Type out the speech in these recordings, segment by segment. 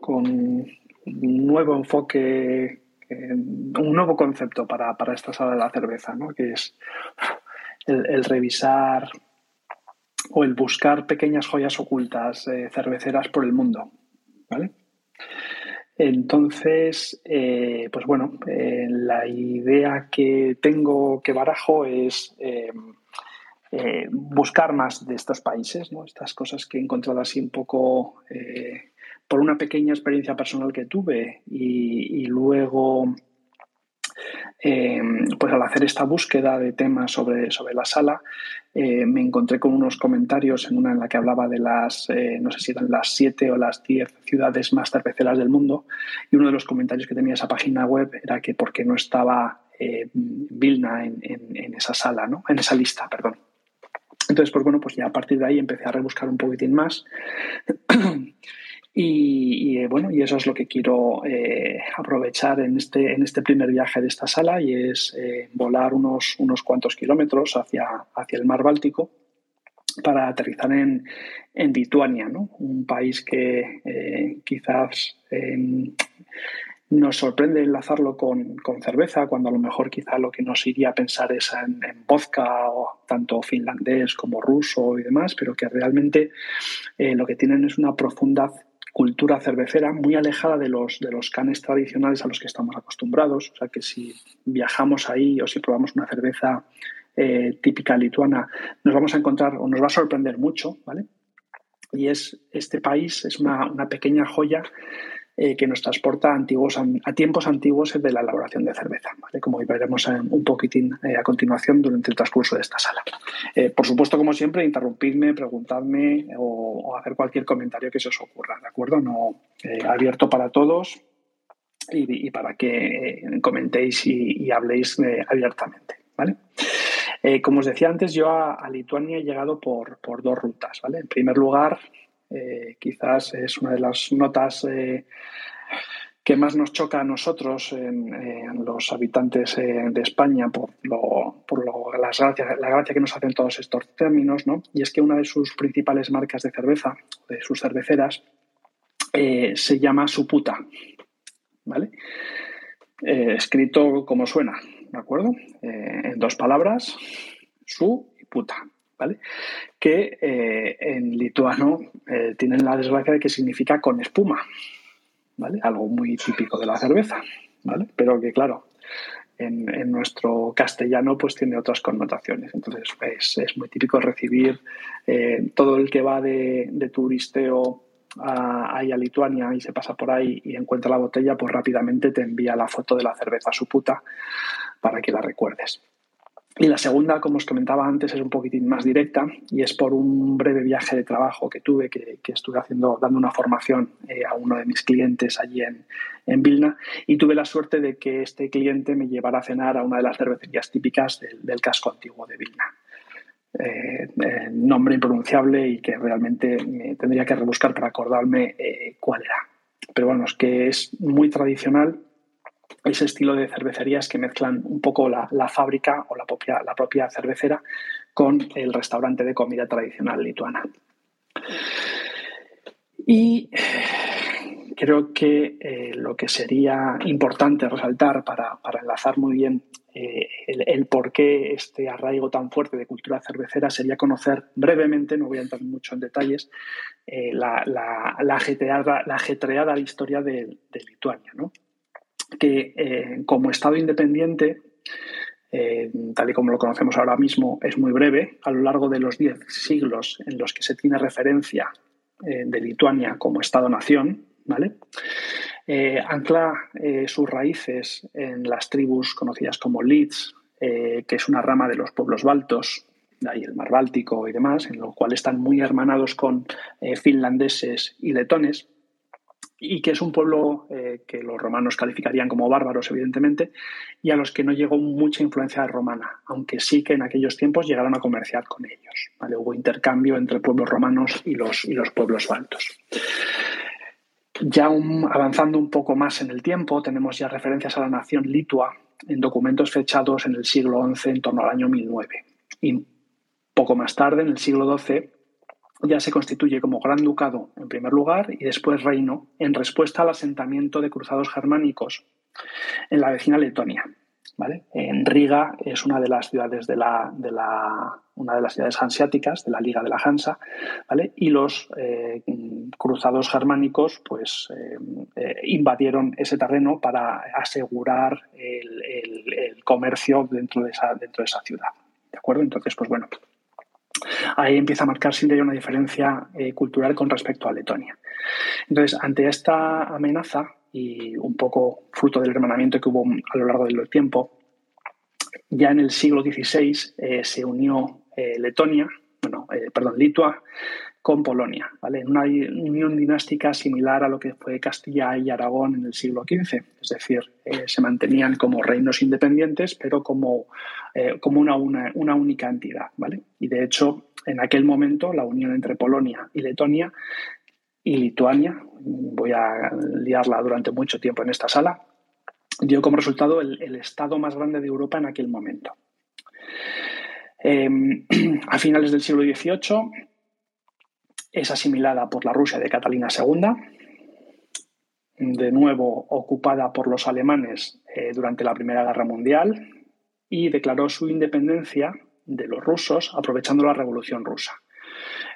con un nuevo enfoque, un nuevo concepto para, esta sala de la cerveza, ¿no? que es el, revisar o el buscar pequeñas joyas ocultas eh, cerveceras por el mundo. ¿vale? Entonces, eh, pues bueno, eh, la idea que tengo, que barajo, es buscar más de estos países, ¿no? estas cosas que he encontrado así un poco por una pequeña experiencia personal que tuve y luego eh, pues al hacer esta búsqueda de temas sobre, sobre la sala, eh, me encontré con unos comentarios en una en la que hablaba de las, eh, no sé si eran las siete o las diez ciudades más cerveceras del mundo, y uno de los comentarios que tenía esa página web era que por qué no estaba Vilna en, en, esa sala, ¿no? en esa lista, perdón. Entonces, pues bueno, pues ya a partir de ahí empecé a rebuscar un poquitín más Y, eh, bueno, y eso es lo que quiero eh, aprovechar en este, en este primer viaje de esta sala y es eh, volar unos, unos cuantos kilómetros hacia, hacia el mar Báltico para aterrizar en, en Lituania, ¿no? un país que quizás em, nos sorprende enlazarlo con, con, cerveza, cuando a lo mejor quizá lo que nos iría a pensar es en, en vodka, o tanto finlandés como ruso y demás, pero que realmente lo que tienen es una profunda cultura cervecera muy alejada de los, de los canes tradicionales a los que estamos acostumbrados. O sea que si viajamos ahí o si probamos una cerveza eh, típica lituana, nos vamos a encontrar o nos va a sorprender mucho, ¿vale? Y es este país, es una, una pequeña joya eh, que nos transporta a, antiguos, a tiempos antiguos de la elaboración de cerveza, ¿vale? como veremos un poquitín eh, a continuación durante el transcurso de esta sala. Eh, por supuesto, como siempre, interrumpidme, preguntadme o, hacer cualquier comentario que se os ocurra, ¿de acuerdo? No, abierto para todos y, para que comentéis y, habléis abiertamente, ¿vale? como os decía antes, yo a, Lituania he llegado por, por, dos rutas. ¿vale? En primer lugar, eh, quizás es una de las notas eh, que más nos choca a nosotros, los habitantes eh, de España, por, lo, por la gracia que nos hacen todos estos términos, ¿no? y es que una de sus principales marcas de cerveza, de sus cerveceras, se llama Suputa, ¿vale? escrito como suena, ¿de acuerdo? en dos palabras, su y puta. ¿Vale? Que eh, en lituano eh, tienen la desgracia de que significa con espuma, ¿vale? Algo muy típico de la cerveza, ¿vale? Pero que, claro, en, nuestro castellano pues tiene otras connotaciones. Entonces es, muy típico recibir eh, todo el que va de, turisteo a, a Lituania y se pasa por ahí y encuentra la botella, pues rápidamente te envía la foto de la cerveza su puta para que la recuerdes. Y la segunda, como os comentaba antes, es un poquitín más directa y es por un breve viaje de trabajo que tuve, que, estuve haciendo, dando una formación eh, a uno de mis clientes allí en, en, Vilna y tuve la suerte de que este cliente me llevara a cenar a una de las cervecerías típicas del, casco antiguo de Vilna. Eh, eh, nombre impronunciable y que realmente me tendría que rebuscar para acordarme cuál era. Pero bueno, es que es muy tradicional ese estilo de cervecerías que mezclan un poco la, fábrica o la propia, la propia cervecera con el restaurante de comida tradicional lituana. Y creo que eh, lo que sería importante resaltar para, enlazar muy bien eh, el, por qué este arraigo tan fuerte de cultura cervecera sería conocer brevemente, no voy a entrar mucho en detalles, eh, la, ajetreada, historia de, de Lituania. ¿no? Que eh, como Estado independiente, eh, tal y como lo conocemos ahora mismo, es muy breve. A lo largo de los diez siglos en los que se tiene referencia eh, de Lituania como Estado-nación, ¿vale? ancla sus raíces en las tribus conocidas como Lids, que es una rama de los pueblos baltos, de ahí el mar Báltico y demás, en lo cual están muy hermanados con finlandeses y letones y que es un pueblo eh, que los romanos calificarían como bárbaros, evidentemente, y a los que no llegó mucha influencia romana, aunque sí que en aquellos tiempos llegaron a comerciar con ellos. Hubo intercambio entre pueblos romanos y los, y los pueblos baltos. Ya avanzando un poco más en el tiempo, tenemos ya referencias a la nación litua en documentos fechados en el siglo XI, en torno al año 1009. Y poco más tarde, en el siglo XII, ya se constituye como gran ducado en primer lugar y después reino en respuesta al asentamiento de cruzados germánicos en la vecina Letonia. En Riga es una de las ciudades de la, una de las ciudades hanseáticas de la Liga de la Hansa, Y los eh, cruzados germánicos, pues, eh, eh, invadieron ese terreno para asegurar el, comercio dentro de esa, dentro de esa ciudad, ¿de acuerdo? Entonces, pues bueno, ahí empieza a marcar siempre una diferencia cultural con respecto a Letonia. Entonces, ante esta amenaza, y un poco fruto del hermanamiento que hubo a lo largo del tiempo. Ya en el siglo XVI eh, se unió eh, Letonia, bueno, eh, perdón, Litua con Polonia, ¿vale? Una unión dinástica similar a lo que fue Castilla y Aragón en el siglo XV. Es decir, se mantenían como reinos independientes, pero como, como una, una, una, única entidad, ¿vale? Y de hecho, en aquel momento, la unión entre Polonia y Letonia y Lituania, voy a liarla durante mucho tiempo en esta sala, dio como resultado el, estado más grande de Europa en aquel momento. Em, a finales del siglo XVIII es asimilada por la Rusia de Catalina II, de nuevo ocupada por los alemanes eh, durante la Primera Guerra Mundial y declaró su independencia de los rusos aprovechando la Revolución Rusa.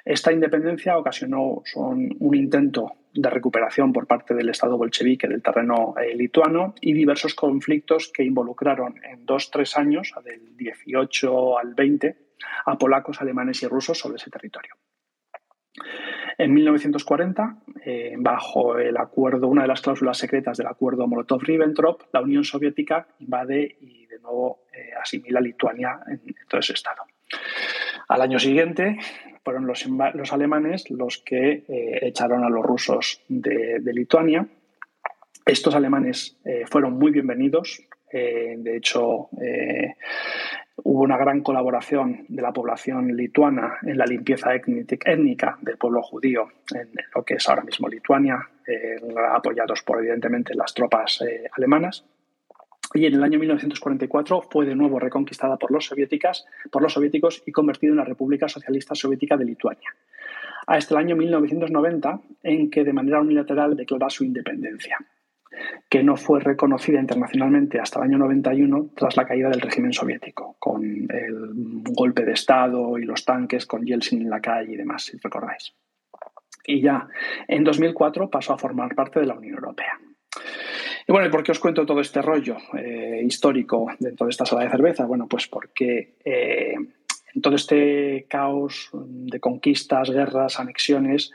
Esta independencia ocasionó un intento de recuperación por parte del Estado bolchevique del terreno eh, lituano y diversos conflictos que involucraron en dos, tres años, del 18 al 20, a polacos, alemanes y rusos sobre ese territorio. En 1940, eh, bajo el acuerdo, una de las cláusulas secretas del acuerdo Molotov-Ribbentrop, la Unión Soviética invade y de nuevo eh, asimila Lituania en todo ese estado. Al año siguiente fueron los, alemanes los que eh, echaron a los rusos de, Lituania. Estos alemanes eh, fueron muy bienvenidos. De hecho, hubo una gran colaboración de la población lituana en la limpieza étnica del pueblo judío en lo que es ahora mismo Lituania, apoyados por evidentemente las tropas alemanas y en el año 1944 fue de nuevo reconquistada por los, por los soviéticos y convertida en la República Socialista Soviética de Lituania. Hasta el año 1990, en que de manera unilateral declara su independencia, que no fue reconocida internacionalmente hasta el año 91 tras la caída del régimen soviético, con el golpe de Estado y los tanques con Yeltsin en la calle y demás, si recordáis. Y ya en 2004 pasó a formar parte de la Unión Europea. Y bueno, ¿y por qué os cuento todo este rollo eh, histórico dentro de esta sala de cerveza? Bueno, pues porque eh, en todo este caos de conquistas, guerras, anexiones,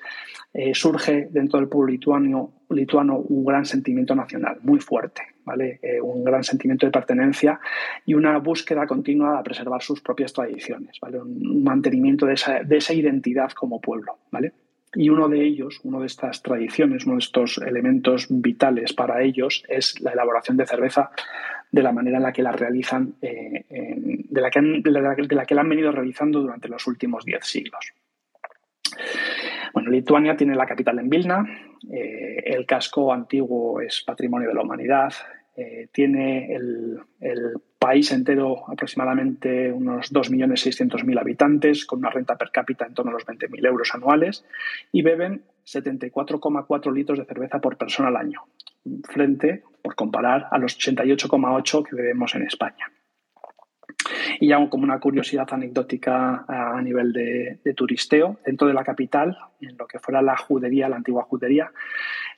eh, surge dentro del pueblo lituano, lituano un gran sentimiento nacional, muy fuerte, ¿vale? un gran sentimiento de pertenencia y una búsqueda continua de preservar sus propias tradiciones, ¿vale? un mantenimiento de esa, de esa identidad como pueblo. ¿vale? Y uno de ellos, una de estas tradiciones, uno de estos elementos vitales para ellos es la elaboración de cerveza de la manera en la que la realizan, eh, de, la que han, de, la, que la han venido realizando durante los últimos diez siglos. Bueno, Lituania tiene la capital en Vilna, eh, el casco antiguo es patrimonio de la humanidad, eh, tiene el, país entero aproximadamente unos 2.600.000 habitantes, con una renta per cápita en torno a los 20.000 euros anuales, y beben 74,4 litros de cerveza por persona al año, frente, por comparar, a los 88,8 que bebemos en España. Y ya como una curiosidad anecdótica a nivel de, turisteo, dentro de la capital, en lo que fuera la judería, la antigua judería,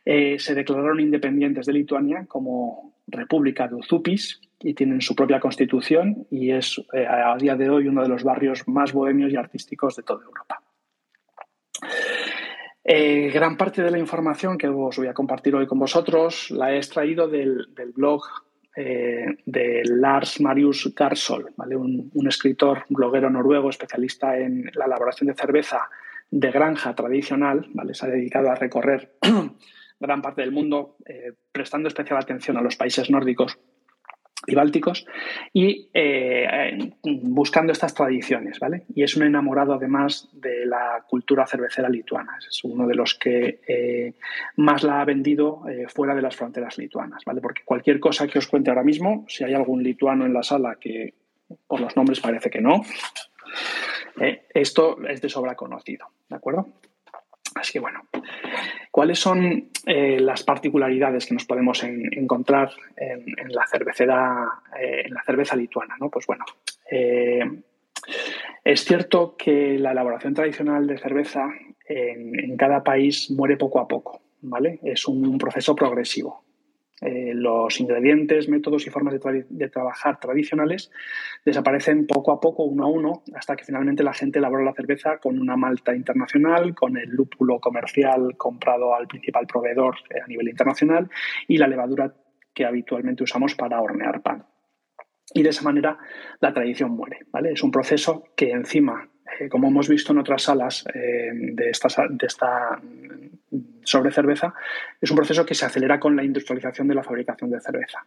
eh, se declararon independientes de Lituania como República de Uzupis y tienen su propia constitución y es eh, a día de hoy uno de los barrios más bohemios y artísticos de toda Europa. Eh, gran parte de la información que os voy a compartir hoy con vosotros la he extraído del, blog eh, de Lars Marius Garsol, ¿vale? un, escritor, bloguero noruego especialista en la elaboración de cerveza de granja tradicional. ¿vale? Se ha dedicado a recorrer gran parte del mundo, eh, prestando especial atención a los países nórdicos y bálticos y eh, buscando estas tradiciones, ¿vale? Y es un enamorado además de la cultura cervecera lituana. Es uno de los que eh, más la ha vendido fuera de las fronteras lituanas, ¿vale? Porque cualquier cosa que os cuente ahora mismo, si hay algún lituano en la sala que por los nombres parece que no, Eh, esto es de sobra conocido, ¿de acuerdo? Así que bueno, ¿cuáles son eh, las particularidades que nos podemos encontrar en, la cervecera, en la cerveza lituana? ¿no? Pues bueno, es cierto que la elaboración tradicional de cerveza en, cada país muere poco a poco, ¿vale? Es un proceso progresivo. Eh, los ingredientes, métodos y formas de, trabajar tradicionales desaparecen poco a poco, uno a uno, hasta que finalmente la gente elabora la cerveza con una malta internacional, con el lúpulo comercial comprado al principal proveedor a nivel internacional y la levadura que habitualmente usamos para hornear pan. Y de esa manera la tradición muere. ¿vale? Es un proceso que encima como hemos visto en otras salas eh, de, esta, de esta sobre cerveza, es un proceso que se acelera con la industrialización de la fabricación de cerveza.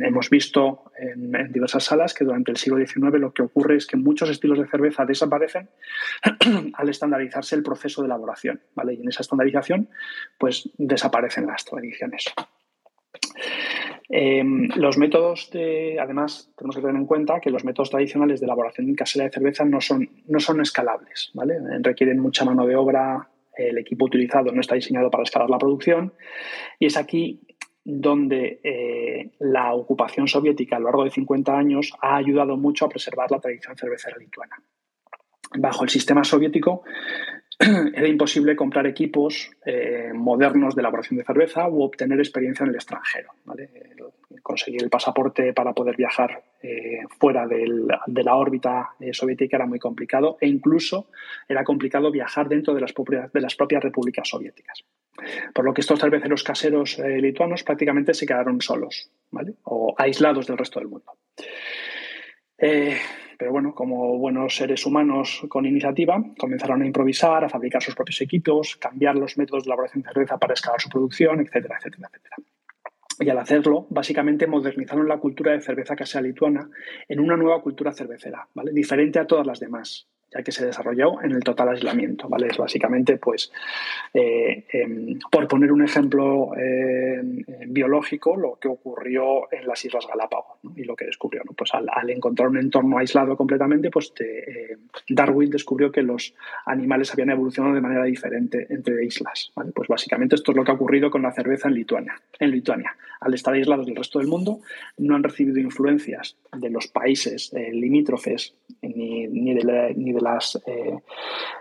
hemos visto en, diversas salas que durante el siglo XIX lo que ocurre es que muchos estilos de cerveza desaparecen al estandarizarse el proceso de elaboración. Y en esa estandarización pues desaparecen las tradiciones. Em, los métodos de, además, tenemos que tener en cuenta que los métodos tradicionales de elaboración casera de cerveza no son, no son escalables, ¿vale? Requieren mucha mano de obra, el equipo utilizado no está diseñado para escalar la producción y es aquí donde eh, la ocupación soviética a lo largo de 50 años ha ayudado mucho a preservar la tradición cervecera lituana. Bajo el sistema soviético, era imposible comprar equipos eh, modernos de elaboración de cerveza u obtener experiencia en el extranjero. Conseguir el pasaporte para poder viajar eh, fuera de la órbita eh, soviética era muy complicado e incluso era complicado viajar dentro de las, propias, de las propias repúblicas soviéticas. Por lo que estos cerveceros caseros lituanos prácticamente se quedaron solos o aislados del resto del mundo. Pero bueno, como buenos seres humanos con iniciativa, comenzaron a improvisar, a fabricar sus propios equipos, cambiar los métodos de elaboración de cerveza para escalar su producción, etcétera, etcétera, etcétera. Y al hacerlo, básicamente modernizaron la cultura de cerveza casera lituana en una nueva cultura cervecera, diferente a todas las demás ya que se desarrolló en el total aislamiento. ¿vale? Es básicamente, pues, eh, em, por poner un ejemplo em, biológico, lo que ocurrió en las Islas Galápagos y lo que descubrió. ¿no? Pues al, encontrar un entorno aislado completamente, pues eh, Darwin descubrió que los animales habían evolucionado de manera diferente entre islas. ¿vale? Pues básicamente esto es lo que ha ocurrido con la cerveza en Lituania. En Lituania, al estar aislados del resto del mundo, no han recibido influencias de los países eh, limítrofes ni, ni, de ni de los eh,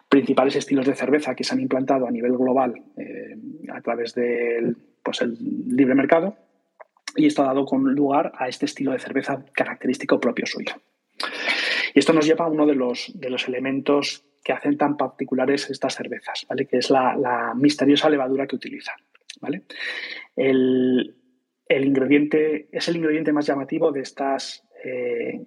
principales estilos de cerveza que se han implantado a nivel global eh, a través del pues el libre mercado y esto ha dado lugar a este estilo de cerveza característico propio suyo. Y esto nos lleva a uno de los, de los elementos que hacen tan particulares estas cervezas, ¿vale? que es la, misteriosa levadura que utilizan. ¿vale? El, el, ingrediente, es el ingrediente más llamativo de estas eh,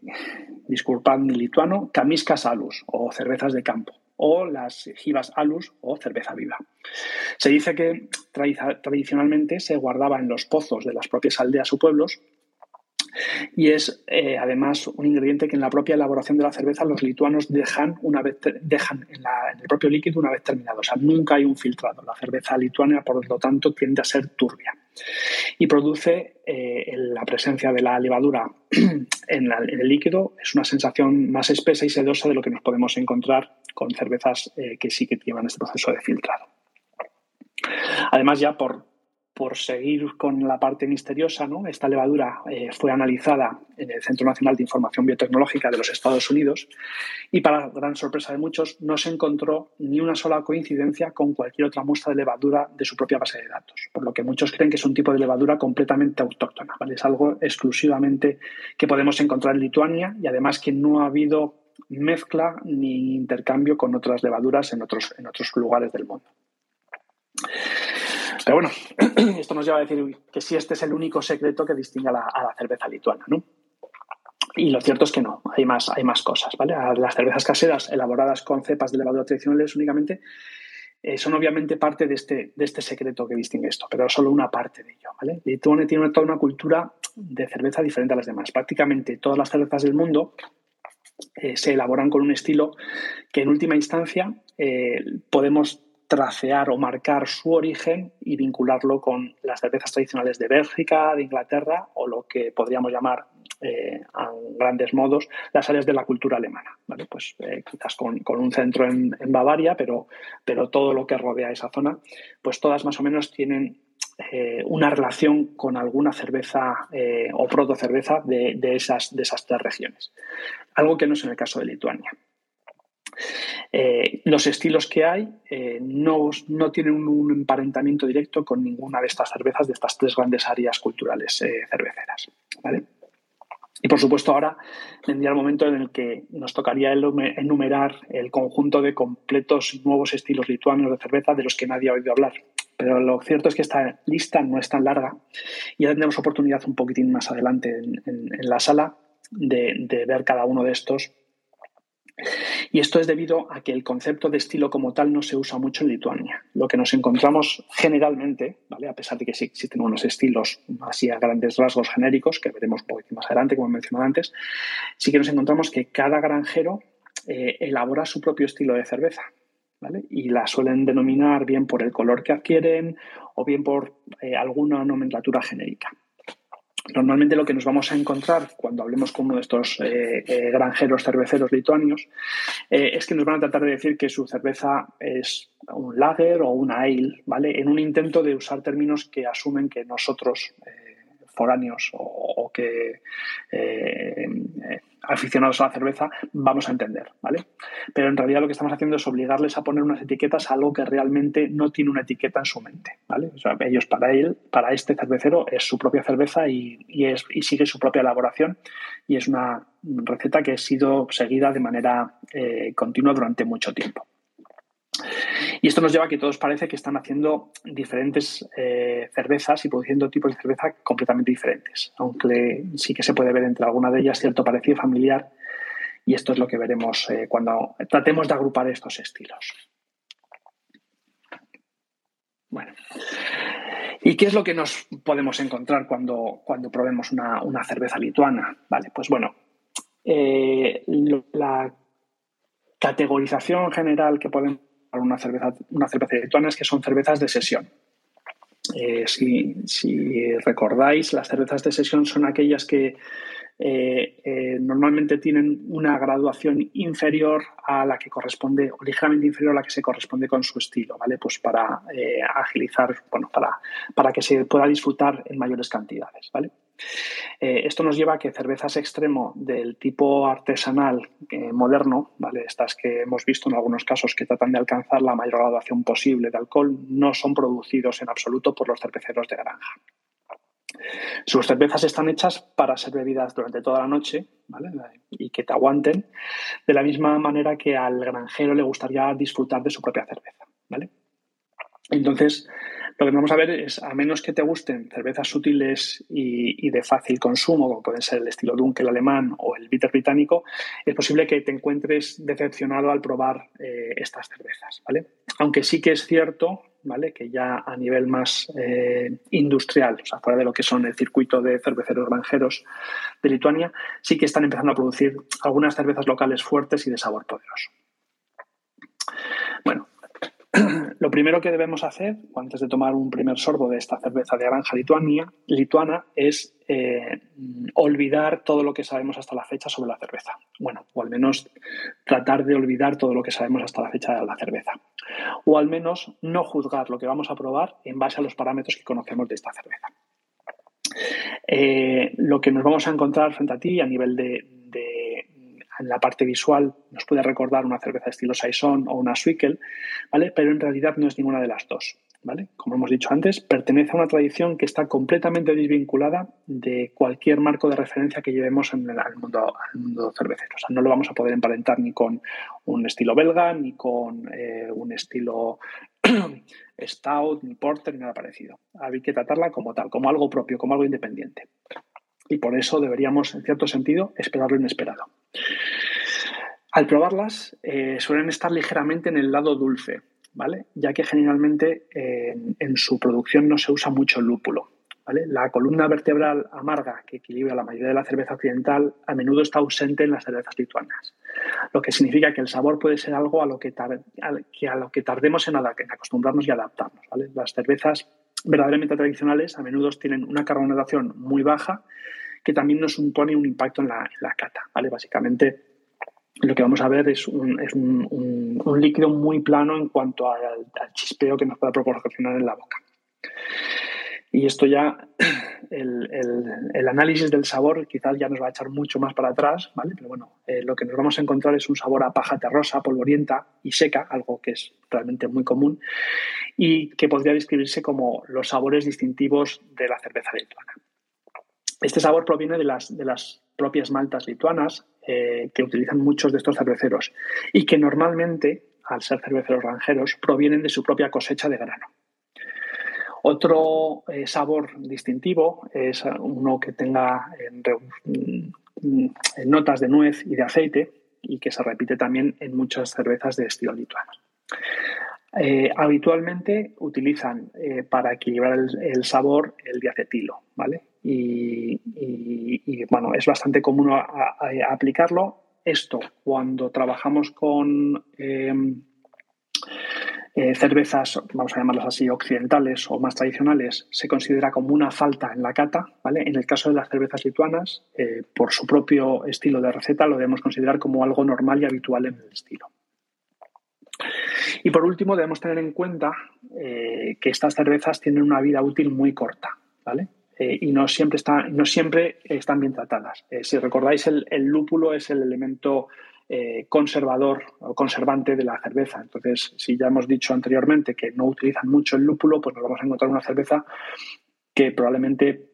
disculpadme lituano, camiscas alus o cervezas de campo o las jivas alus o cerveza viva. Se dice que tradicionalmente se guardaba en los pozos de las propias aldeas o pueblos y es eh, además un ingrediente que en la propia elaboración de la cerveza los lituanos dejan, una vez dejan en, el propio líquido una vez terminado. O sea, nunca hay un filtrado. La cerveza lituana, por lo tanto, tiende a ser turbia. Y produce eh, la presencia de la levadura en, el líquido. Es una sensación más espesa y sedosa de lo que nos podemos encontrar con cervezas eh, que sí que llevan este proceso de filtrado. Además, ya por, por seguir con la parte misteriosa, esta levadura eh, fue analizada en el Centro Nacional de Información Biotecnológica de los Estados Unidos y para gran sorpresa de muchos no se encontró ni una sola coincidencia con cualquier otra muestra de levadura de su propia base de datos, por lo que muchos creen que es un tipo de levadura completamente autóctona, ¿vale? es algo exclusivamente que podemos encontrar en Lituania y además que no ha habido mezcla ni intercambio con otras levaduras en otros, en otros lugares del mundo. Pero bueno, esto nos lleva a decir que sí, este es el único secreto que distingue a la, cerveza lituana, ¿no? Y lo cierto es que no, hay más, hay más cosas, ¿vale? Las cervezas caseras elaboradas con cepas de levadura tradicionales únicamente eh, son obviamente parte de este, de este secreto que distingue esto, pero solo una parte de ello, ¿vale? Lituania tiene toda una cultura de cerveza diferente a las demás. Prácticamente todas las cervezas del mundo eh, se elaboran con un estilo que en última instancia eh, podemos tracear o marcar su origen y vincularlo con las cervezas tradicionales de Bélgica, de Inglaterra o lo que podríamos llamar eh, a grandes modos las áreas de la cultura alemana. ¿vale? Pues eh, quizás con, un centro en, Bavaria, pero, pero todo lo que rodea esa zona, pues todas más o menos tienen eh, una relación con alguna cerveza o protocerveza de, de, esas, de esas tres regiones. Algo que no es en el caso de Lituania. Eh, los estilos que hay eh, no, tienen un, emparentamiento directo con ninguna de estas cervezas, de estas tres grandes áreas culturales eh, cerveceras. Y por supuesto ahora vendría el momento en el que nos tocaría enumerar el conjunto de completos nuevos estilos lituanos de cerveza de los que nadie ha oído hablar. Pero lo cierto es que esta lista no es tan larga y ya tendremos oportunidad un poquitín más adelante en, la sala de ver cada uno de estos y esto es debido a que el concepto de estilo como tal no se usa mucho en Lituania. Lo que nos encontramos generalmente, ¿vale? a pesar de que sí existen unos estilos así a grandes rasgos genéricos, que veremos un poquito más adelante, como he mencionado antes, sí que nos encontramos que cada granjero eh, elabora su propio estilo de cerveza. Y la suelen denominar bien por el color que adquieren o bien por eh, alguna nomenclatura genérica. Normalmente lo que nos vamos a encontrar cuando hablemos con uno de estos eh, eh, granjeros cerveceros lituanios eh, es que nos van a tratar de decir que su cerveza es un lager o una ale, ¿vale? En un intento de usar términos que asumen que nosotros foráneos o, que aficionados a la cerveza vamos a entender, ¿vale? Pero en realidad lo que estamos haciendo es obligarles a poner unas etiquetas a algo que realmente no tiene una etiqueta en su mente, ¿vale? ellos para él, para este cervecero es su propia cerveza y, es, y sigue su propia elaboración y es una receta que ha sido seguida de manera eh, continua durante mucho tiempo. Y esto nos lleva a que todos parece que están haciendo diferentes eh, cervezas y produciendo tipos de cerveza completamente diferentes, aunque sí que se puede ver entre alguna de ellas cierto parecido familiar y esto es lo que veremos eh, cuando tratemos de agrupar estos estilos. Bueno, ¿y qué es lo que nos podemos encontrar cuando, cuando probemos una, cerveza lituana? Vale, pues bueno, eh, la categorización general que podemos una cerveza, una cerveza lituana es que son cervezas de sesión. Eh, si, recordáis, las cervezas de sesión son aquellas que eh, eh, normalmente tienen una graduación inferior a la que corresponde, o ligeramente inferior a la que se corresponde con su estilo, ¿vale? Pues para agilizar, bueno, para, para que se pueda disfrutar en mayores cantidades, ¿vale? Eh, esto nos lleva a que cervezas extremo del tipo artesanal eh, moderno, ¿vale? estas que hemos visto en algunos casos que tratan de alcanzar la mayor graduación posible de alcohol, no son producidos en absoluto por los cerveceros de granja. Sus cervezas están hechas para ser bebidas durante toda la noche y que te aguanten, de la misma manera que al granjero le gustaría disfrutar de su propia cerveza. ¿vale? Entonces, lo que vamos a ver es, a menos que te gusten cervezas sutiles y, de fácil consumo, como pueden ser el estilo Dunkel alemán o el bitter británico, es posible que te encuentres decepcionado al probar eh, estas cervezas, ¿vale? Aunque sí que es cierto, ¿vale? Que ya a nivel más eh, industrial, o sea, fuera de lo que son el circuito de cerveceros granjeros de Lituania, sí que están empezando a producir algunas cervezas locales fuertes y de sabor poderoso. Bueno, lo primero que debemos hacer antes de tomar un primer sorbo de esta cerveza de granja lituana es eh, olvidar todo lo que sabemos hasta la fecha sobre la cerveza. Bueno, o al menos tratar de olvidar todo lo que sabemos hasta la fecha de la cerveza. O al menos no juzgar lo que vamos a probar en base a los parámetros que conocemos de esta cerveza. Eh, lo que nos vamos a encontrar frente a ti a nivel de, en la parte visual nos puede recordar una cerveza estilo Saison o una Swickel, ¿vale? Pero en realidad no es ninguna de las dos, ¿vale? Como hemos dicho antes, pertenece a una tradición que está completamente desvinculada de cualquier marco de referencia que llevemos en el, al, mundo, al mundo cervecero. No lo vamos a poder emparentar ni con un estilo belga, ni con eh, un estilo stout, ni porter, ni nada parecido. Hay que tratarla como tal, como algo propio, como algo independiente y por eso deberíamos, en cierto sentido, esperar lo inesperado. Al probarlas, eh, suelen estar ligeramente en el lado dulce, ¿vale? Ya que generalmente en su producción no se usa mucho lúpulo. La columna vertebral amarga que equilibra la mayoría de la cerveza occidental a menudo está ausente en las cervezas lituanas, lo que significa que el sabor puede ser algo a lo que, a lo que tardemos en, acostumbrarnos y adaptarnos. Las cervezas verdaderamente tradicionales a menudo tienen una carbonatación muy baja que también nos supone un impacto en la, cata. ¿vale? Básicamente lo que vamos a ver es, un, líquido muy plano en cuanto al, chispeo que nos puede proporcionar en la boca. Y esto ya, el, análisis del sabor quizás ya nos va a echar mucho más para atrás, ¿vale? Pero bueno, eh, lo que nos vamos a encontrar es un sabor a paja terrosa, polvorienta y seca, algo que es realmente muy común y que podría describirse como los sabores distintivos de la cerveza lituana. Este sabor proviene de las, propias maltas lituanas eh, que utilizan muchos de estos cerveceros y que normalmente, al ser cerveceros granjeros, provienen de su propia cosecha de grano. Otro eh, sabor distintivo es uno que tenga mm, notas de nuez y de aceite y que se repite también en muchas cervezas de estilo lituano. Eh, habitualmente utilizan eh, para equilibrar el, sabor el diacetilo, ¿vale? Y, bueno, es bastante común aplicarlo. Esto cuando trabajamos con eh, cervezas, vamos a llamarlas así, occidentales o más tradicionales, se considera como una falta en la cata. ¿vale? En el caso de las cervezas lituanas, eh, por su propio estilo de receta, lo debemos considerar como algo normal y habitual en el estilo. Y por último, debemos tener en cuenta eh, que estas cervezas tienen una vida útil muy corta, ¿vale? y no siempre, no siempre están bien tratadas. si recordáis, el, lúpulo es el elemento eh, conservador o conservante de la cerveza. Entonces, si ya hemos dicho anteriormente que no utilizan mucho el lúpulo, pues nos vamos a encontrar una cerveza que probablemente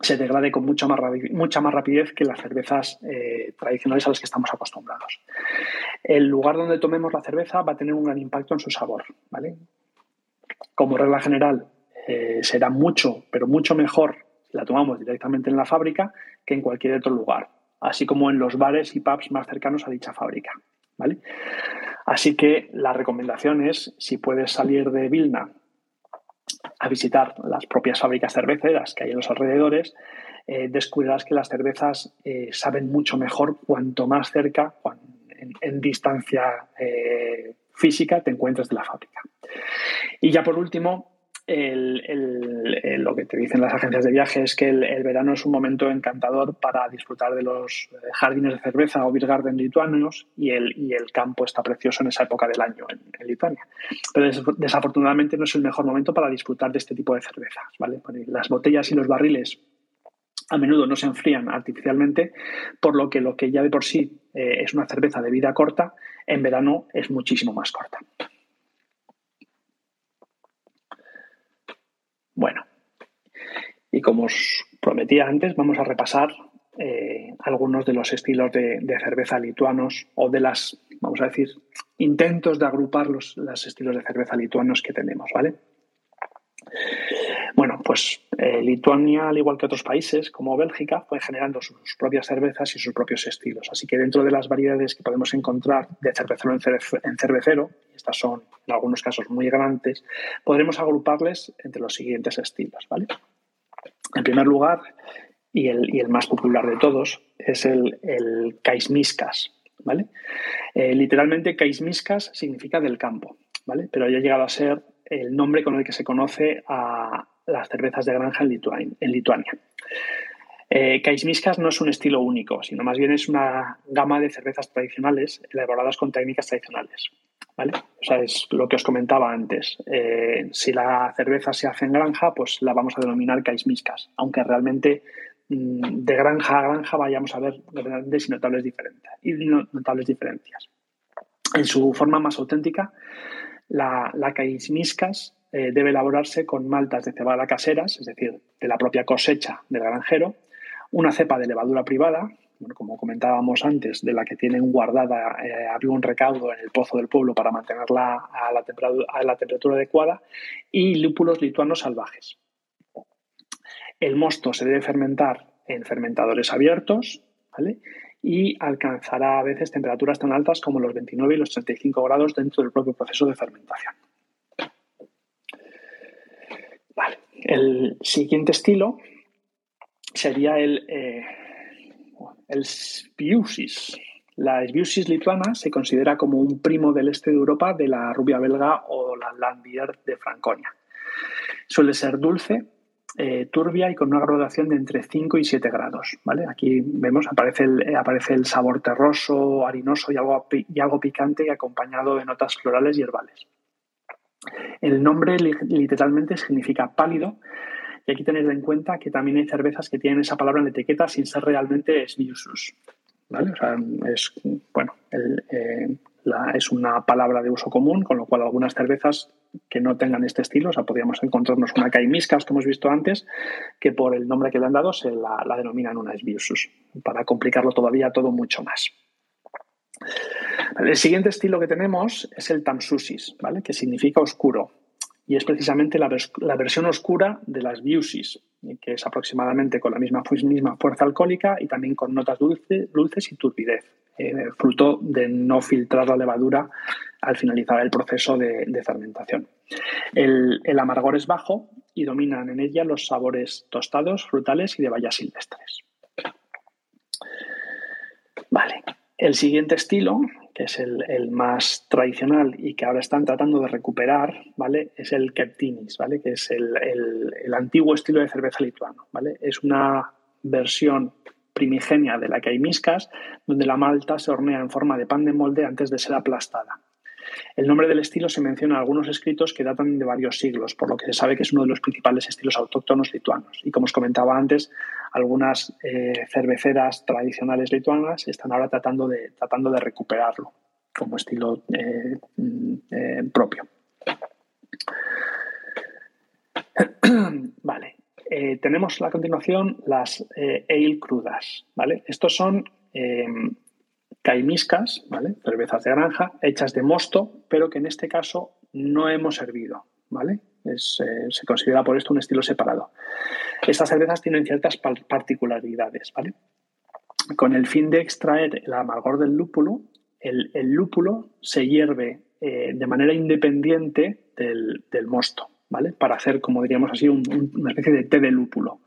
se degrade con mucha más, mucha más rapidez que las cervezas eh, tradicionales a las que estamos acostumbrados. El lugar donde tomemos la cerveza va a tener un gran impacto en su sabor. ¿vale? Como regla general, eh, será mucho, pero mucho mejor si la tomamos directamente en la fábrica que en cualquier otro lugar así como en los bares y pubs más cercanos a dicha fábrica. ¿vale? Así que la recomendación es, si puedes salir de Vilna a visitar las propias fábricas cerveceras que hay en los alrededores, eh, descubrirás que las cervezas eh, saben mucho mejor cuanto más cerca, en, distancia eh, física, te encuentres de la fábrica. Y ya por último, lo que te dicen las agencias de viaje es que el, verano es un momento encantador para disfrutar de los eh, jardines de cerveza o beer garden lituanos y el, el campo está precioso en esa época del año en, Lituania. Pero desafortunadamente no es el mejor momento para disfrutar de este tipo de cervezas. Las botellas y los barriles a menudo no se enfrían artificialmente, por lo que lo que ya de por sí eh, es una cerveza de vida corta, en verano es muchísimo más corta. Bueno, y como os prometía antes, vamos a repasar eh, algunos de los estilos de, cerveza lituanos o de las, vamos a decir, intentos de agrupar los, estilos de cerveza lituanos que tenemos, ¿vale? Bueno, pues eh, Lituania, al igual que otros países como Bélgica, fue generando sus propias cervezas y sus propios estilos. Así que dentro de las variedades que podemos encontrar de cervecero en cervecero, y estas son en algunos casos muy grandes, podremos agruparles entre los siguientes estilos. ¿vale? En primer lugar, y el, más popular de todos, es el, el kaismiskas. ¿vale? Eh, literalmente, kaismiskas significa del campo, ¿vale? pero ha llegado a ser el nombre con el que se conoce a las cervezas de granja en, Lituania. Eh, Kaismiskas no es un estilo único, sino más bien es una gama de cervezas tradicionales elaboradas con técnicas tradicionales. ¿vale? O sea, es lo que os comentaba antes. Eh, si la cerveza se hace en granja, pues la vamos a denominar Kaismiskas, aunque realmente mm, de granja a granja vayamos a ver grandes diferentes, y notables diferencias. En su forma más auténtica, la, la Kaismiskas eh, debe elaborarse con maltas de cebada caseras, es decir, de la propia cosecha del granjero, una cepa de levadura privada, como comentábamos antes, de la que tienen guardada eh, había un recaudo en el pozo del pueblo para mantenerla a la, a la temperatura adecuada, y lúpulos lituanos salvajes. El mosto se debe fermentar en fermentadores abiertos, ¿vale? Y alcanzará a veces temperaturas tan altas como los 29 y los 35 grados dentro del propio proceso de fermentación. El siguiente estilo sería el, eh, el Spiusis. La Spiusis lituana se considera como un primo del este de Europa de la rubia belga o la Landbier de Franconia. Suele ser dulce, eh, turbia y con una graduación de entre 5 y 7 grados. ¿vale? Aquí vemos, aparece el, eh, aparece el sabor terroso, harinoso y algo, y algo picante acompañado de notas florales y herbales. El nombre literalmente significa pálido y aquí tenéis en cuenta que también hay cervezas que tienen esa palabra en la etiqueta sin ser realmente sbiusus. ¿vale? es, bueno, eh, es una palabra de uso común, con lo cual algunas cervezas que no tengan este estilo, o podríamos encontrarnos una caimiscas, como hemos visto antes, que por el nombre que le han dado se la, denominan una sbiusus, para complicarlo todavía todo mucho más. El siguiente estilo que tenemos es el tamsusis, ¿vale? que significa oscuro y es precisamente la, versión oscura de las biusis, que es aproximadamente con la misma, misma fuerza alcohólica y también con notas dulces y turbidez, eh, fruto de no filtrar la levadura al finalizar el proceso de, fermentación. El, el, amargor es bajo y dominan en ella los sabores tostados, frutales y de bayas silvestres. Vale, el siguiente estilo que es el, más tradicional y que ahora están tratando de recuperar, ¿vale? Es el Keptinis, ¿vale? Que es el, antiguo estilo de cerveza lituano, ¿vale? Es una versión primigenia de la que hay miscas, donde la malta se hornea en forma de pan de molde antes de ser aplastada. El nombre del estilo se menciona en algunos escritos que datan de varios siglos, por lo que se sabe que es uno de los principales estilos autóctonos lituanos. Y como os comentaba antes, algunas eh, cerveceras tradicionales lituanas están ahora tratando de, tratando de recuperarlo como estilo eh, mm, eh, propio. vale. Tenemos a continuación las ale crudas. ¿vale? Estos son caimiscas, ¿vale? cervezas de granja, hechas de mosto, pero que en este caso no hemos servido. ¿vale? Eh, se considera por esto un estilo separado. Estas cervezas tienen ciertas particularidades. ¿vale? Con el fin de extraer el amargor del lúpulo, el, lúpulo se hierve eh, de manera independiente del, mosto, ¿vale? Para hacer, como diríamos así, una especie de té de lúpulo.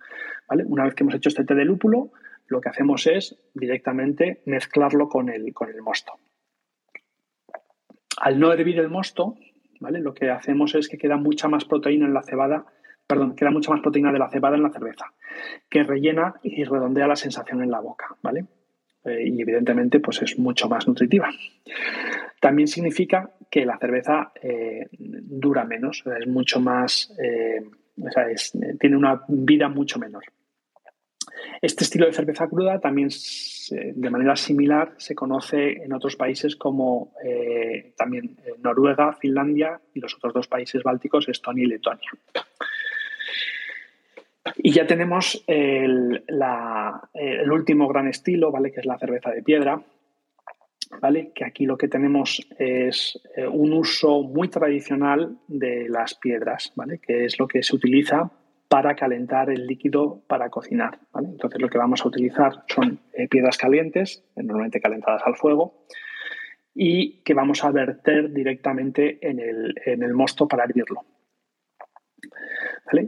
¿vale? Una vez que hemos hecho este té de lúpulo, lo que hacemos es directamente mezclarlo con el, con el mosto. Al no hervir el mosto, ¿vale? lo que hacemos es que queda mucha más proteína en la cebada, perdón, queda mucha más proteína de la cebada en la cerveza, que rellena y redondea la sensación en la boca, ¿vale? Eh, y evidentemente pues es mucho más nutritiva. También significa que la cerveza eh, dura menos, es mucho más, eh, o sea, tiene una vida mucho menor. Este estilo de cerveza cruda también de manera similar se conoce en otros países como eh, también Noruega, Finlandia y los otros dos países bálticos, Estonia y Letonia. Y ya tenemos el, último gran estilo, ¿vale? que es la cerveza de piedra, ¿vale? que aquí lo que tenemos es eh, un uso muy tradicional de las piedras, ¿vale? que es lo que se utiliza para calentar el líquido para cocinar. Entonces lo que vamos a utilizar son eh, piedras calientes, normalmente calentadas al fuego, y que vamos a verter directamente en el, mosto para hervirlo.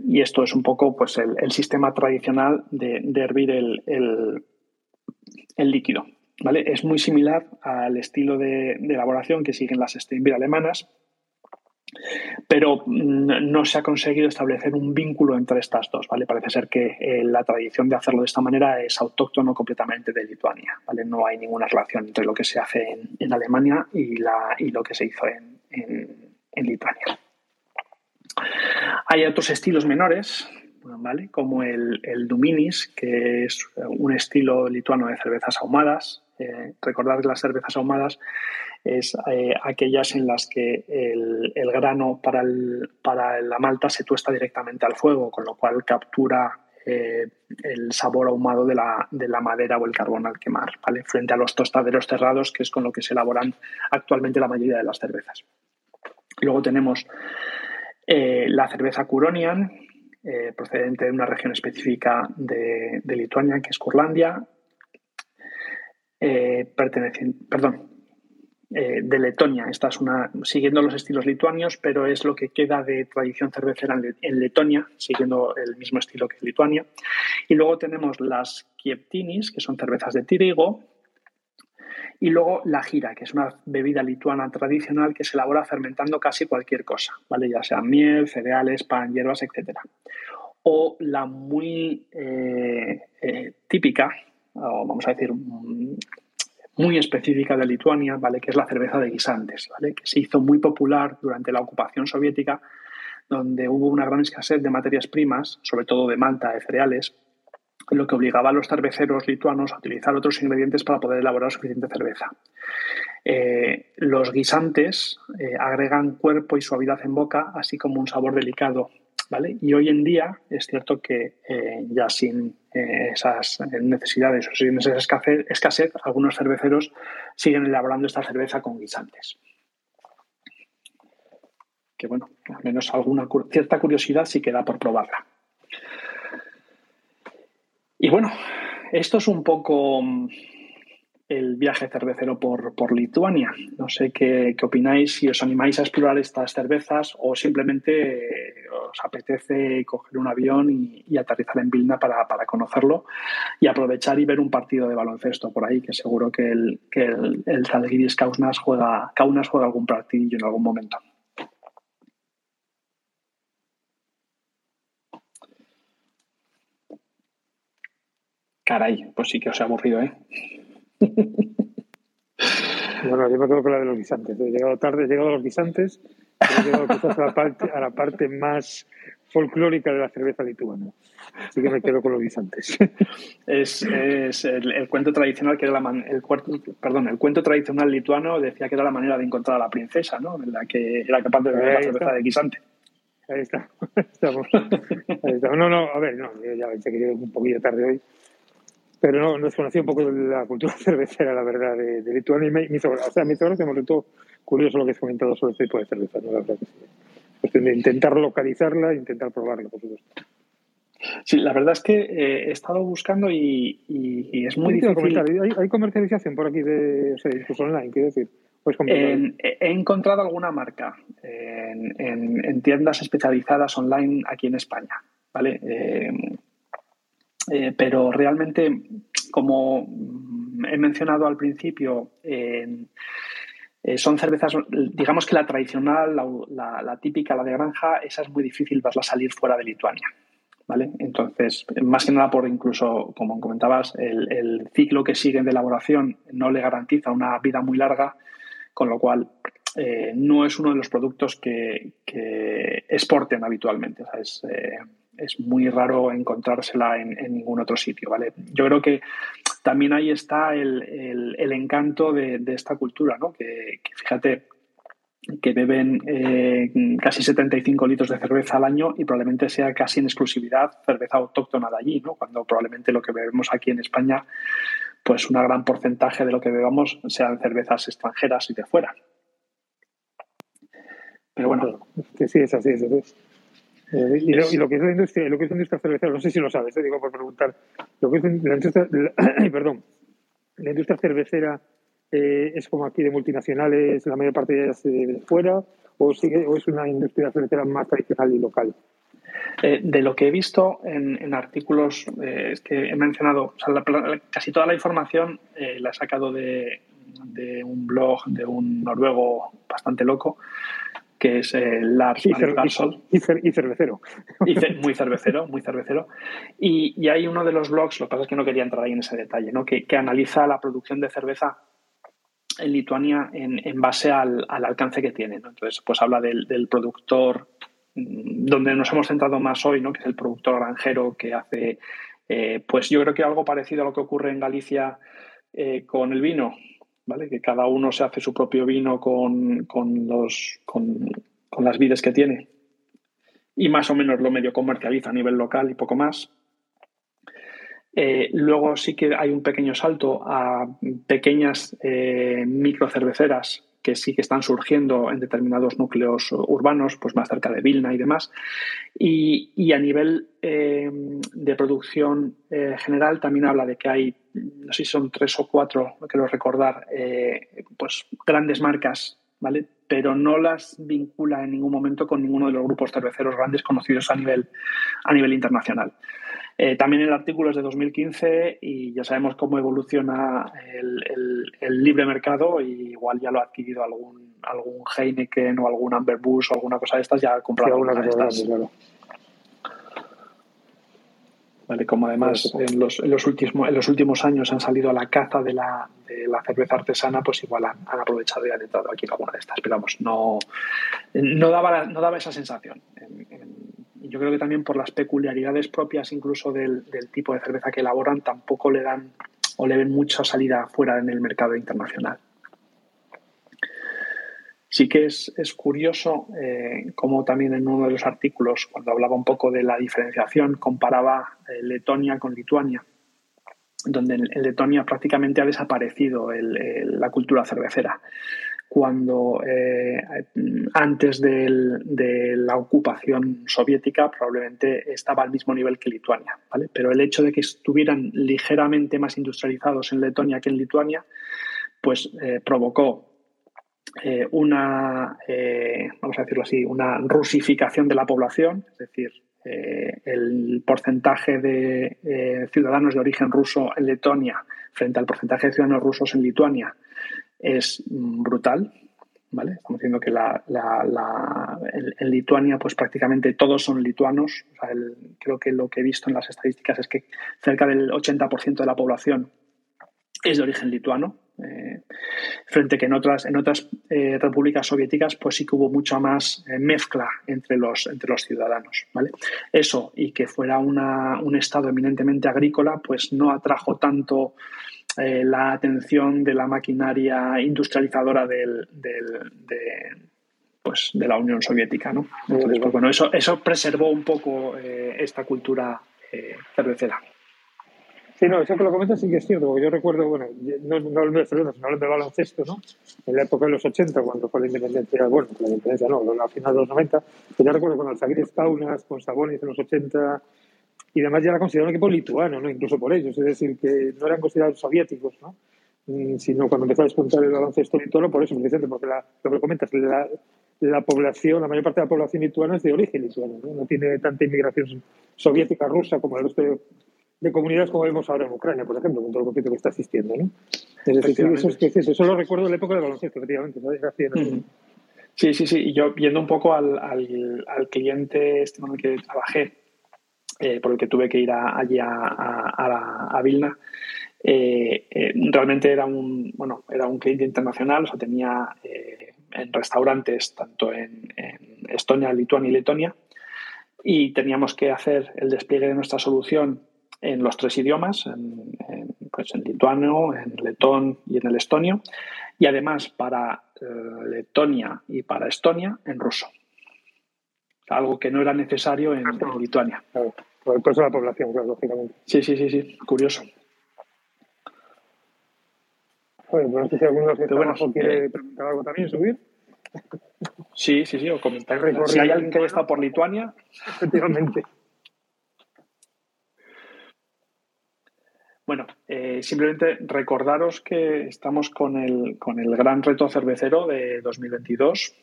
Y esto es un poco pues, el, sistema tradicional de, hervir el, líquido. ¿Vale? Es muy similar al estilo de, elaboración que siguen las Steinbier alemanas, pero mm, no se ha conseguido establecer un vínculo entre estas dos, ¿vale? Parece ser que eh, la tradición de hacerlo de esta manera es autóctono completamente de Lituania, ¿vale? No hay ninguna relación entre lo que se hace en, Alemania y, la, y, lo que se hizo en, en, Lituania. Hay otros estilos menores, ¿vale? Como el, el, Duminis, que es un estilo lituano de cervezas ahumadas. Eh, recordad que las cervezas ahumadas es eh, aquellas en las que el, grano para, para, la malta se tuesta directamente al fuego, con lo cual captura eh, el sabor ahumado de la, de la, madera o el carbón al quemar, frente a los tostaderos cerrados, que es con lo que se elaboran actualmente la mayoría de las cervezas. Luego tenemos eh, la cerveza Curonian, procedente de una región específica de, de Lituania, que es Curlandia, perteneciente, perdón, eh, de Letonia. Esta es una, siguiendo los estilos lituanios, pero es lo que queda de tradición cervecera en, Letonia, siguiendo el mismo estilo que Lituania. Y luego tenemos las Kieptinis, que son cervezas de trigo, y luego la gira, que es una bebida lituana tradicional que se elabora fermentando casi cualquier cosa, ¿vale? ya sea miel, cereales, pan, hierbas, etc. O la muy eh, eh, típica, o vamos a decir muy específica de Lituania, ¿vale? que es la cerveza de guisantes, ¿vale? que se hizo muy popular durante la ocupación soviética, donde hubo una gran escasez de materias primas, sobre todo de malta, de cereales, lo que obligaba a los cerveceros lituanos a utilizar otros ingredientes para poder elaborar suficiente cerveza. Eh, los guisantes eh, agregan cuerpo y suavidad en boca, así como un sabor delicado. Y hoy en día es cierto que eh, ya sin esas necesidades o sin esa escasez, escasez, algunos cerveceros siguen elaborando esta cerveza con guisantes. Que bueno, al menos alguna cierta curiosidad sí queda por probarla. Y bueno, esto es un poco el viaje cervecero por, Lituania. No sé qué, opináis, si os animáis a explorar estas cervezas o simplemente eh, os apetece coger un avión y, aterrizar en Vilna para, conocerlo y aprovechar y ver un partido de baloncesto por ahí, que seguro que el, que el, el Kaunas juega, Kaunas juega algún partido en algún momento. Caray, pues sí que os he aburrido, ¿eh? Bueno, yo me quedo con la de los guisantes. He llegado tarde, he llegado a los guisantes, he llegado quizás a la parte, a la parte más folclórica de la cerveza lituana. Así que me quedo con los guisantes. Es, el, cuento tradicional que era la el, perdón, el cuento tradicional lituano decía que era la manera de encontrar a la princesa, ¿no? En la que era capaz de beber la cerveza de guisante. Ahí está. Estamos. Ahí está. No, no, a ver, no, yo ya pensé que llegué un poquillo tarde hoy pero no, nos conocía un poco de la cultura cervecera, la verdad, de, Lituania. Y me, me hizo, o sea, me hizo curioso lo que has comentado sobre este tipo de cerveza, ¿no? La verdad que sí. de intentar localizarla e intentar probarla, por supuesto. Sí, la verdad es que eh, he estado buscando y, es muy difícil. ¿Hay, ¿Hay, comercialización por aquí de, o sea, incluso online, quiero decir? he encontrado alguna marca en, en, tiendas especializadas online aquí en España, ¿vale? Eh, eh, pero realmente, como he mencionado al principio, eh, son cervezas, digamos que la tradicional, la, típica, la de granja, esa es muy difícil verla salir fuera de Lituania. ¿Vale? Entonces, más que nada por incluso, como comentabas, el, ciclo que siguen de elaboración no le garantiza una vida muy larga, con lo cual eh, no es uno de los productos que, exporten habitualmente. Es muy raro encontrársela en, ningún otro sitio, ¿vale? Yo creo que también ahí está el, encanto de, esta cultura, ¿no? Que, fíjate, que beben eh, casi 75 litros de cerveza al año y probablemente sea casi en exclusividad cerveza autóctona de allí, ¿no? Cuando probablemente lo que bebemos aquí en España, pues un gran porcentaje de lo que bebamos sean cervezas extranjeras y de fuera. Pero bueno. Sí, es así, es así. Eh, y, lo, que es la industria, lo que es la industria cervecera, no sé si lo sabes, te digo por preguntar. Lo que es la industria, perdón, la industria cervecera eh, es como aquí de multinacionales, la mayor parte de ellas de fuera, o, sigue, o es una industria cervecera más tradicional y local. Eh, de lo que he visto en, artículos es que he mencionado, casi toda la información la he sacado de, de, un blog de un noruego bastante loco que es el Lars y, y, cervecero. muy cervecero, muy cervecero. Y, hay uno de los blogs, lo que pasa es que no quería entrar ahí en ese detalle, ¿no? que, analiza la producción de cerveza en Lituania en, base al, alcance que tiene. Entonces, pues habla del, productor, mm, donde nos hemos centrado más hoy, ¿no? que es el productor granjero que hace, eh, pues yo creo que algo parecido a lo que ocurre en Galicia eh, con el vino, ¿vale? Que cada uno se hace su propio vino con, los, con, las vides que tiene y más o menos lo medio comercializa a nivel local y poco más. Eh, luego sí que hay un pequeño salto a pequeñas eh, microcerveceras que sí que están surgiendo en determinados núcleos urbanos, pues más cerca de Vilna y demás. Y, a nivel eh, de producción eh, general también habla de que hay, no sé si son tres o cuatro, quiero recordar, pues grandes marcas, ¿vale? Pero no las vincula en ningún momento con ninguno de los grupos cerveceros grandes conocidos a nivel, a nivel internacional. Eh, también el artículo es de 2015 y ya sabemos cómo evoluciona el, libre mercado y igual ya lo ha adquirido algún, algún Heineken o algún Amber Bush o alguna cosa de estas, ya ha comprado alguna de estas. Vale, como además en los, en los, últimos, en los últimos años han salido a la caza de la, de la cerveza artesana, pues igual han, aprovechado y han entrado aquí en alguna de estas. Pero vamos, no, no, daba, no daba esa sensación yo creo que también por las peculiaridades propias incluso del, tipo de cerveza que elaboran, tampoco le dan o le ven mucha salida fuera en el mercado internacional. Sí que es, curioso eh, como también en uno de los artículos, cuando hablaba un poco de la diferenciación, comparaba eh, Letonia con Lituania, donde en, Letonia prácticamente ha desaparecido la cultura cervecera cuando eh, antes de la ocupación soviética probablemente estaba al mismo nivel que Lituania, ¿vale? Pero el hecho de que estuvieran ligeramente más industrializados en Letonia que en Lituania, pues eh, provocó eh, una, vamos a decirlo así, una rusificación de la población, es decir, el porcentaje de ciudadanos de origen ruso en Letonia frente al porcentaje de ciudadanos rusos en Lituania es brutal. ¿Vale? Estamos diciendo que la, en, Lituania pues prácticamente todos son lituanos. creo que lo que he visto en las estadísticas es que cerca del 80% de la población es de origen lituano, eh, frente que en otras, en otras eh, repúblicas soviéticas pues sí que hubo mucha más eh, mezcla entre los, entre los ciudadanos. ¿vale? Eso y que fuera un estado eminentemente agrícola pues no atrajo tanto eh, la atención de la maquinaria industrializadora del, de, pues, de la Unión Soviética. ¿no? Entonces, pues, bueno, eso, eso preservó un poco eh, esta cultura eh, cervecera. Sí, no, eso que lo comentas sí que es cierto, porque yo recuerdo, bueno, no, no hablando de cerveza, sino hablando de baloncesto, ¿no? En la época de los 80, cuando fue la independencia, bueno, la independencia no, la final de los 90, pues yo recuerdo con Alzaguirre Kaunas, con Sabonis en los 80, y además ya era considerado un equipo lituano, ¿no? incluso por ellos, es decir, que no eran considerados soviéticos, ¿no? Mm, sino cuando empezó a despuntar el baloncesto lituano, por eso, precisamente, porque la, lo que comentas, la, la, población, la mayor parte de la población lituana es de origen lituano, ¿no? no tiene tanta inmigración soviética, rusa, como el resto de, comunidades como vemos ahora en Ucrania, por ejemplo, con todo el conflicto que está existiendo. ¿no? Es decir, eso, es que eso lo recuerdo de la época del baloncesto, efectivamente, Sí, sí, sí. Y yo viendo un poco al, al, al cliente este con el que trabajé, eh, por el que tuve que ir allí a, Vilna. Eh, eh, realmente era un, bueno, era un cliente internacional, o sea, tenía en restaurantes tanto en, Estonia, Lituania y Letonia, y teníamos que hacer el despliegue de nuestra solución en los tres idiomas, en, pues en lituano, en letón y en el estonio, y además para Letonia y para Estonia en ruso algo que no era necesario en, Lituania. por el peso de la población, lógicamente. Sí, sí, sí, sí, curioso. Bueno, pues no sé si alguno de los bueno, quiere eh, preguntar algo también, subir. Sí, sí, sí, o comentar. Si hay alguien que haya estado por Lituania. Efectivamente. Bueno, eh, simplemente recordaros que estamos con el, con el gran reto cervecero de 2022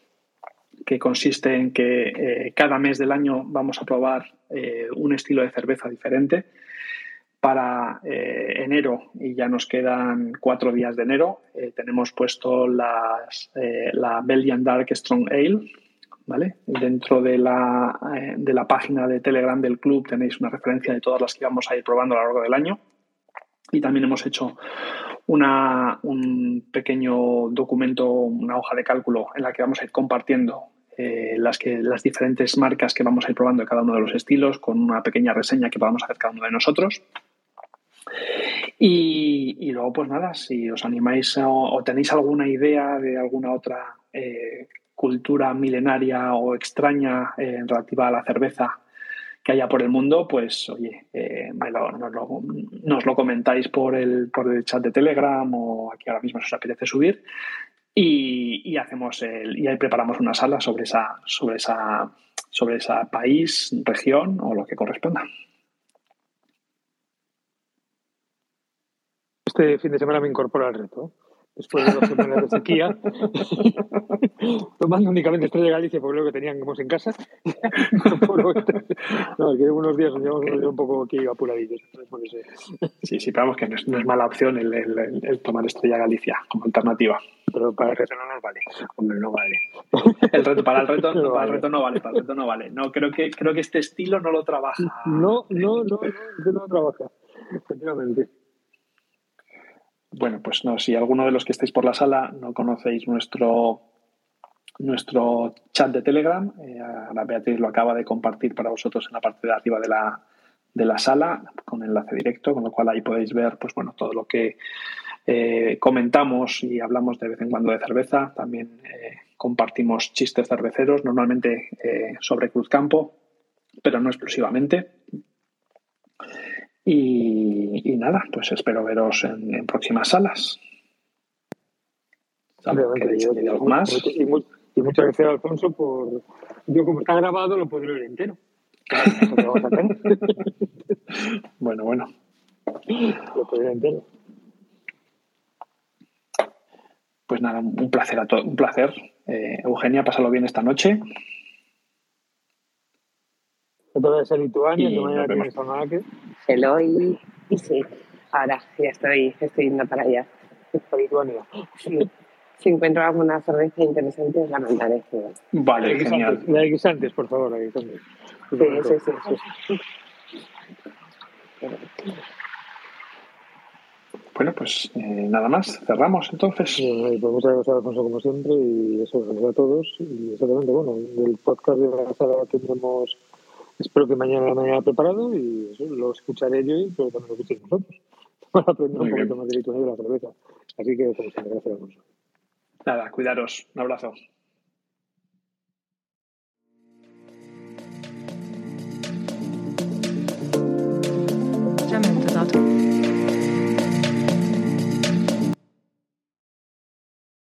que consiste en que eh, cada mes del año vamos a probar eh, un estilo de cerveza diferente. Para eh, enero, y ya nos quedan cuatro días de enero, tenemos puesto las, la Belgian Dark Strong Ale. ¿vale? Dentro de la, de la página de Telegram del club tenéis una referencia de todas las que vamos a ir probando a lo largo del año. Y también hemos hecho una, un pequeño documento, una hoja de cálculo en la que vamos a ir compartiendo eh, las, que, las diferentes marcas que vamos a ir probando de cada uno de los estilos, con una pequeña reseña que podamos hacer cada uno de nosotros. Y, luego, pues nada, si os animáis o, tenéis alguna idea de alguna otra eh, cultura milenaria o extraña eh, relativa a la cerveza que haya por el mundo, pues oye, nos, lo, comentáis por el, por el chat de Telegram o aquí ahora mismo si os apetece subir y, hacemos el, y ahí preparamos una sala sobre esa, sobre esa, sobre esa país, región o lo que corresponda. Este fin de semana me incorporo al reto después de dos semanas de sequía, tomando únicamente Estrella Galicia porque lo que teníamos en casa. no, que unos días nos llevamos un poco aquí apuradillos. Sí, sí, pero vamos que no es, mala opción el, el, tomar Estrella Galicia como alternativa. Pero para el reto no nos vale. Hombre, no vale. El reto, para el reto, no, para el reto no vale, para el reto no vale. No, creo que, creo que este estilo no lo trabaja. No, no, no, no, no, no trabaja. Efectivamente. Bueno, pues no, si alguno de los que estáis por la sala no conocéis nuestro, nuestro chat de Telegram, eh, la Beatriz lo acaba de compartir para vosotros en la parte de arriba de la, de la sala con enlace directo, con lo cual ahí podéis ver pues bueno, todo lo que eh, comentamos y hablamos de vez en cuando de cerveza. También eh, compartimos chistes cerveceros, normalmente sobre Cruzcampo, pero no exclusivamente. Y, nada, pues espero veros en, próximas salas. algo más? Y, muchas gracias, Alfonso, por. Yo, como está grabado, lo podré ver entero. bueno, bueno. Lo podré ver entero. Pues nada, un placer a todos, un placer. Eh, Eugenia, pásalo bien esta noche. Entonces, ser Lituania, ¿qué manera tienes Hello y, y sí, ahora ya estoy, estoy yendo para allá. Para Lituania. Sí. Si encuentro alguna cerveza interesante, la mandaré. Vale, genial. La de guisantes, por favor, la de guisantes. Sí, sí, sí, sí. Bueno, pues eh, nada más, cerramos entonces. Bueno, pues muchas gracias, Alfonso, como siempre, y eso, gracias a todos. Y exactamente, bueno, del podcast de la sala tendremos Espero que mañana me haya preparado y eso lo escucharé yo, pero también lo escuchéis vosotros. Para aprender un poquito más de la cerveza. Así que, pues, gracias, Alfonso. Nada, cuidaros. Un abrazo.